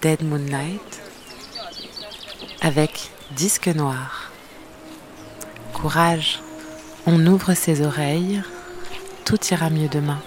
Dead Moonlight avec Disque Noir. Courage, on ouvre ses oreilles, tout ira mieux demain.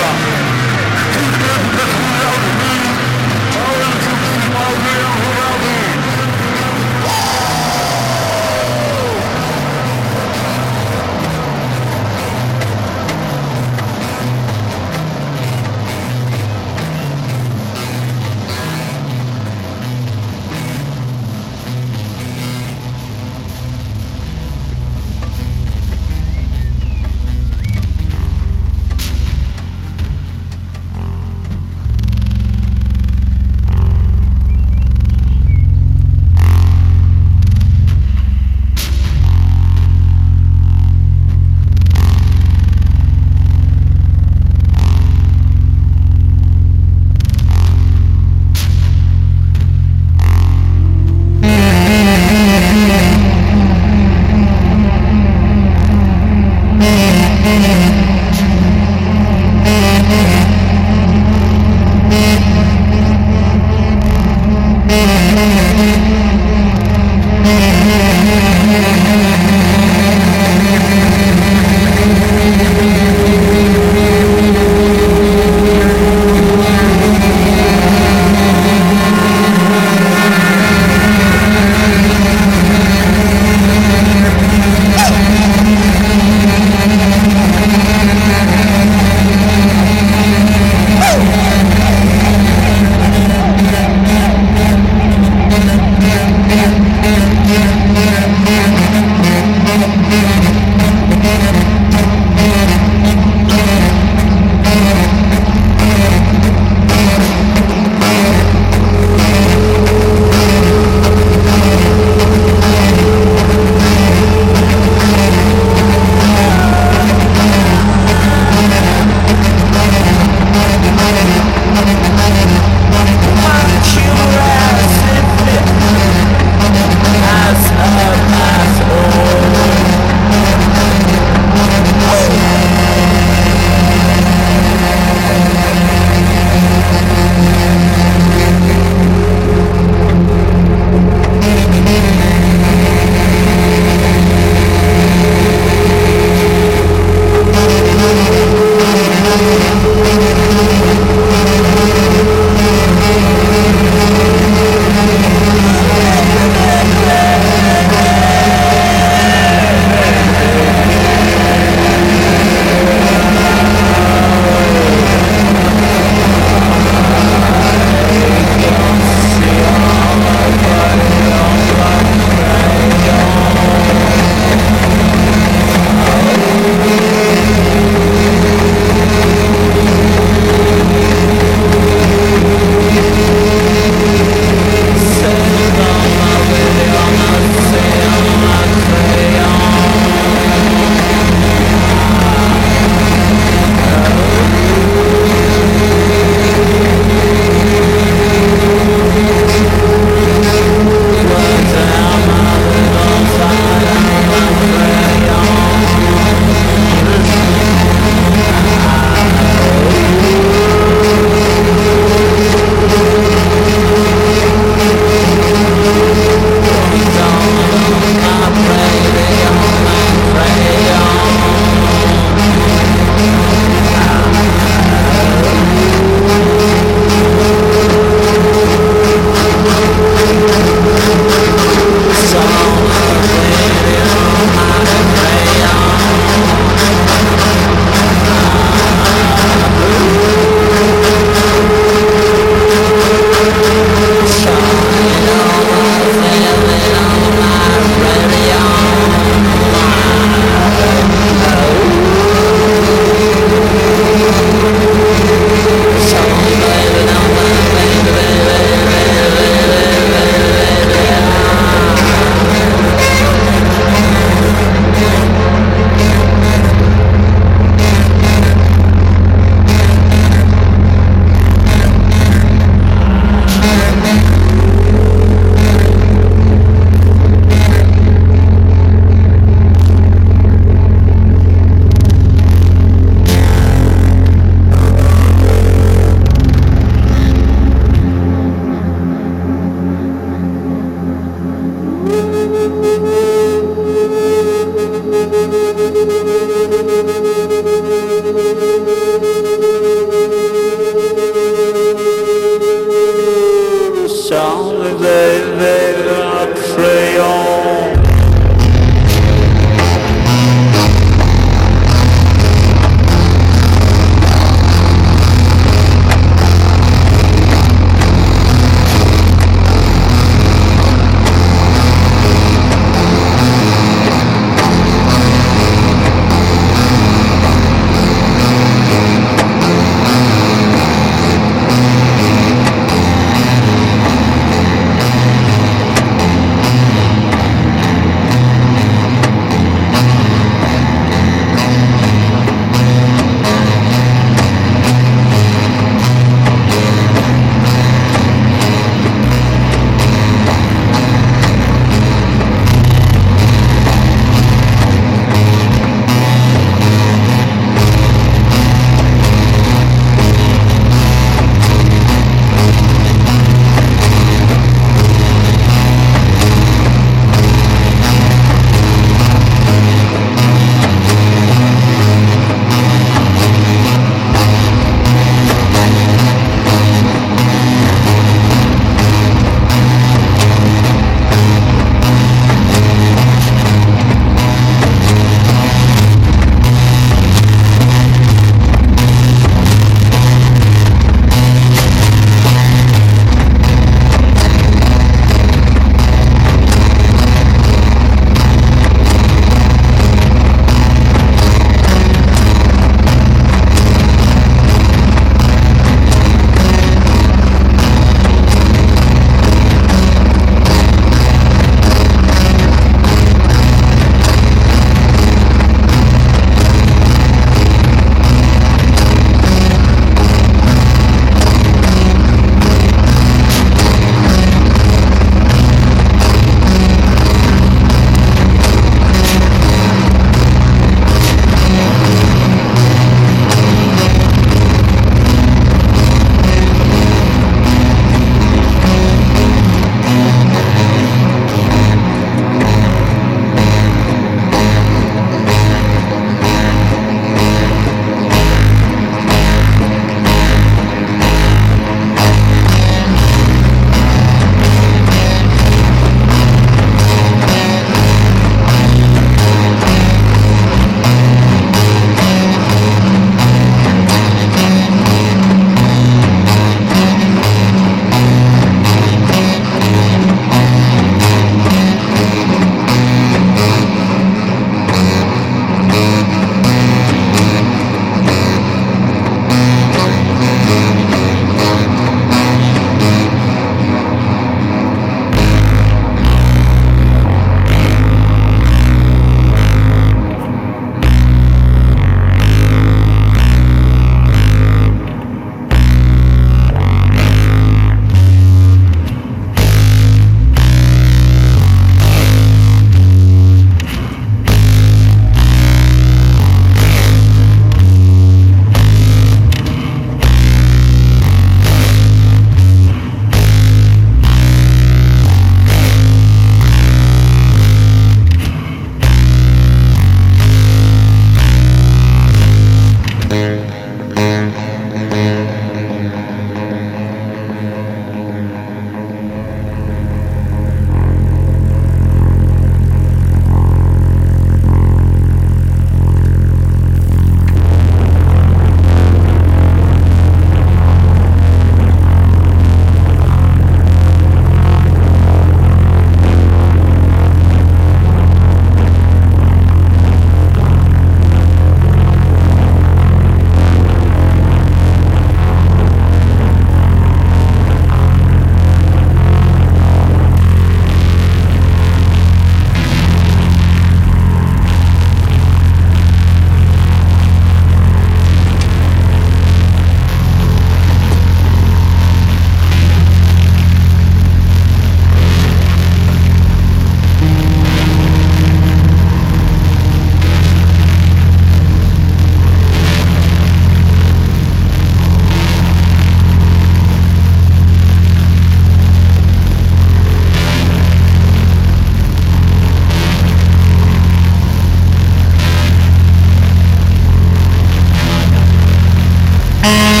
Yeah.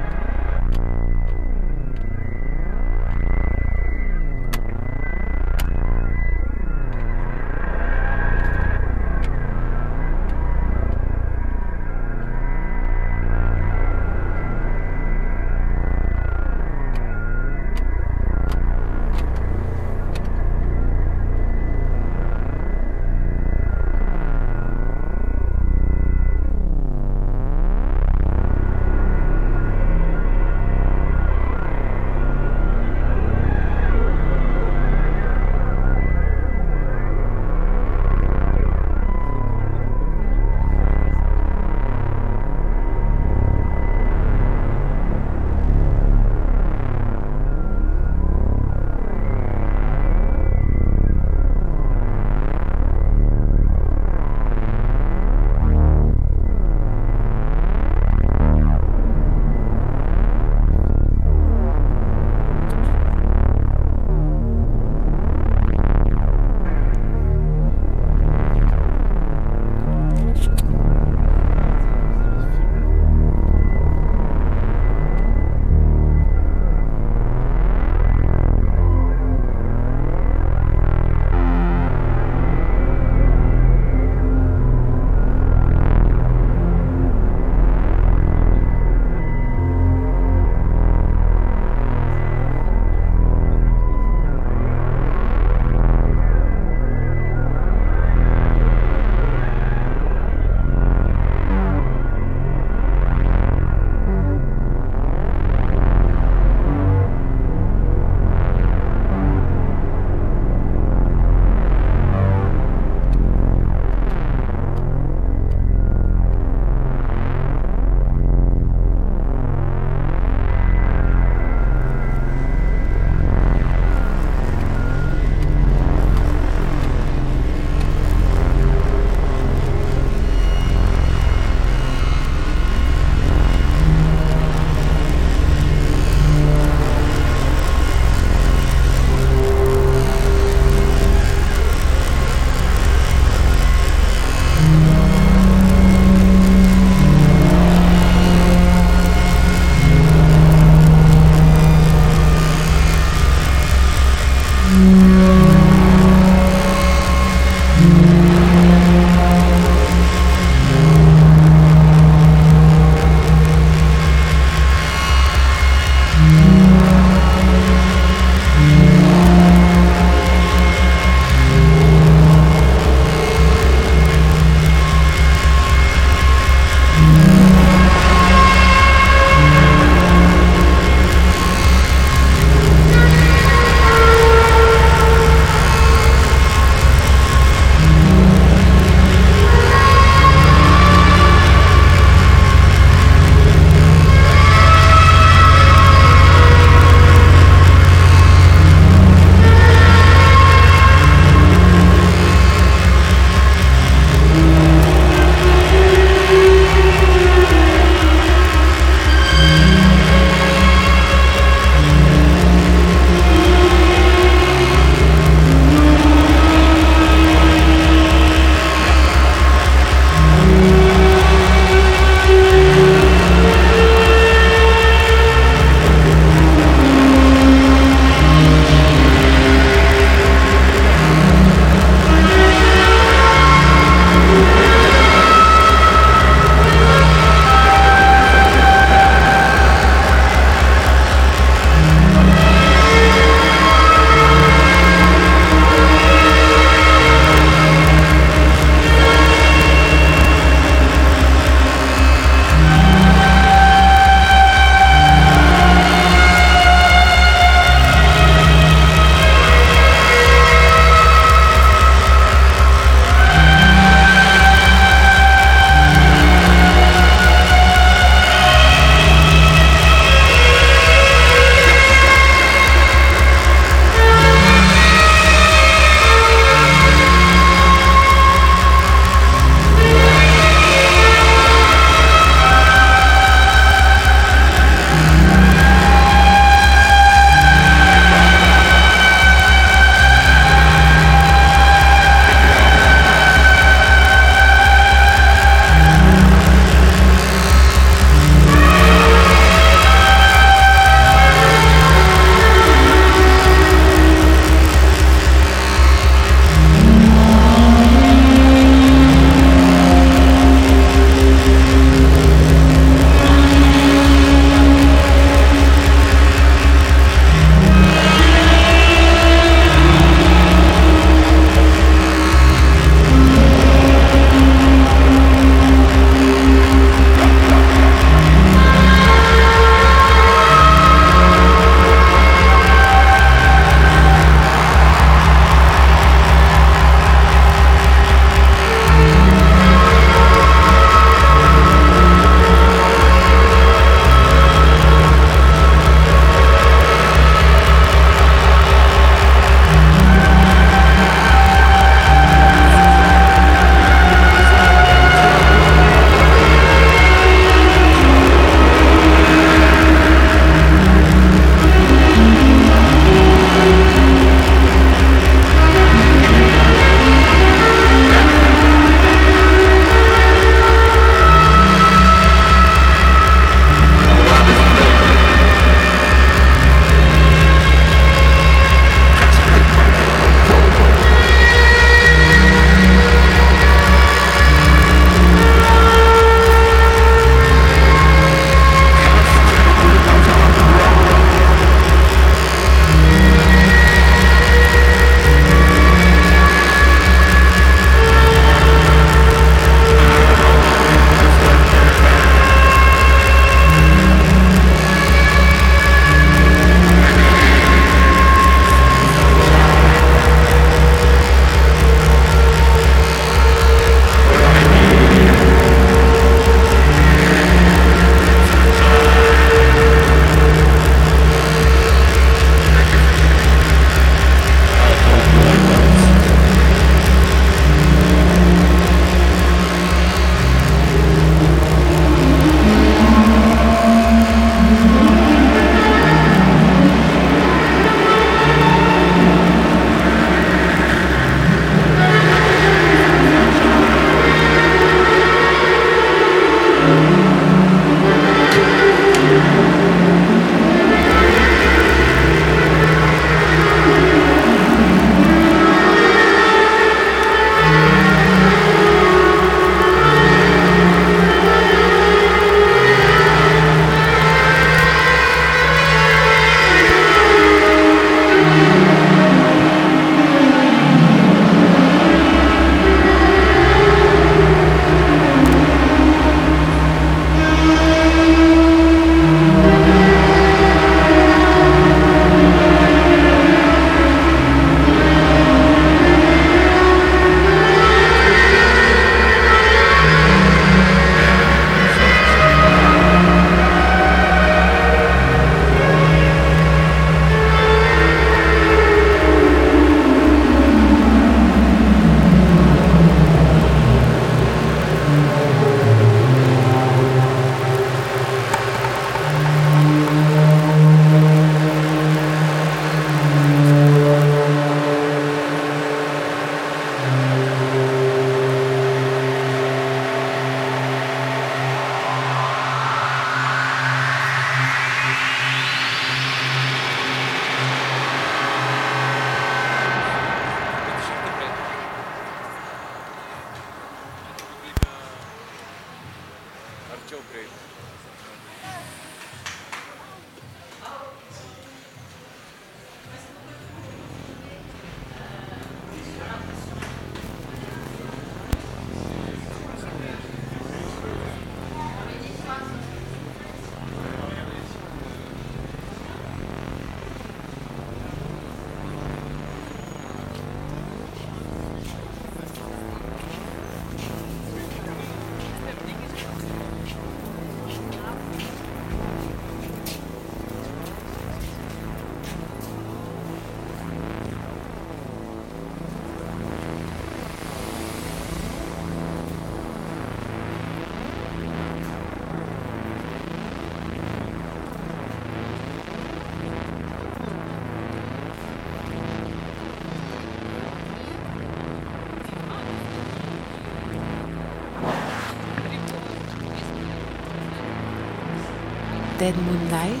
Dead Moonlight. Dead